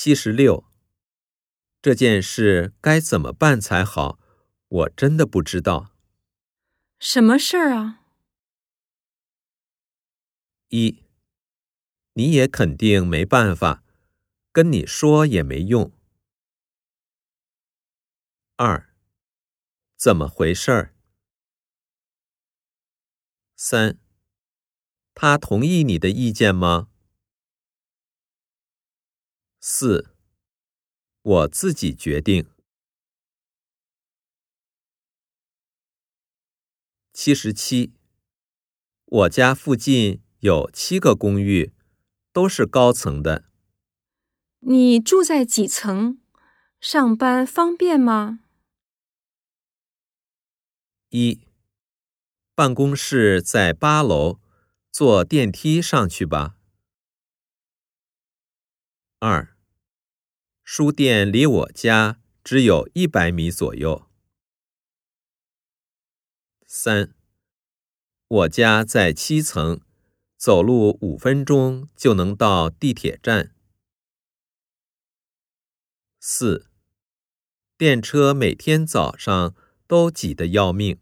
七十六，这件事该怎么办才好？我真的不知道。什么事儿啊？一，你也肯定没办法，跟你说也没用。二，怎么回事儿？三，他同意你的意见吗？四，我自己决定。七十七，我家附近有七个公寓，都是高层的。你住在几层？上班方便吗？一，办公室在八楼，坐电梯上去吧。二，书店离我家只有一百米左右。三，我家在七层，走路五分钟就能到地铁站。四，电车每天早上都挤得要命。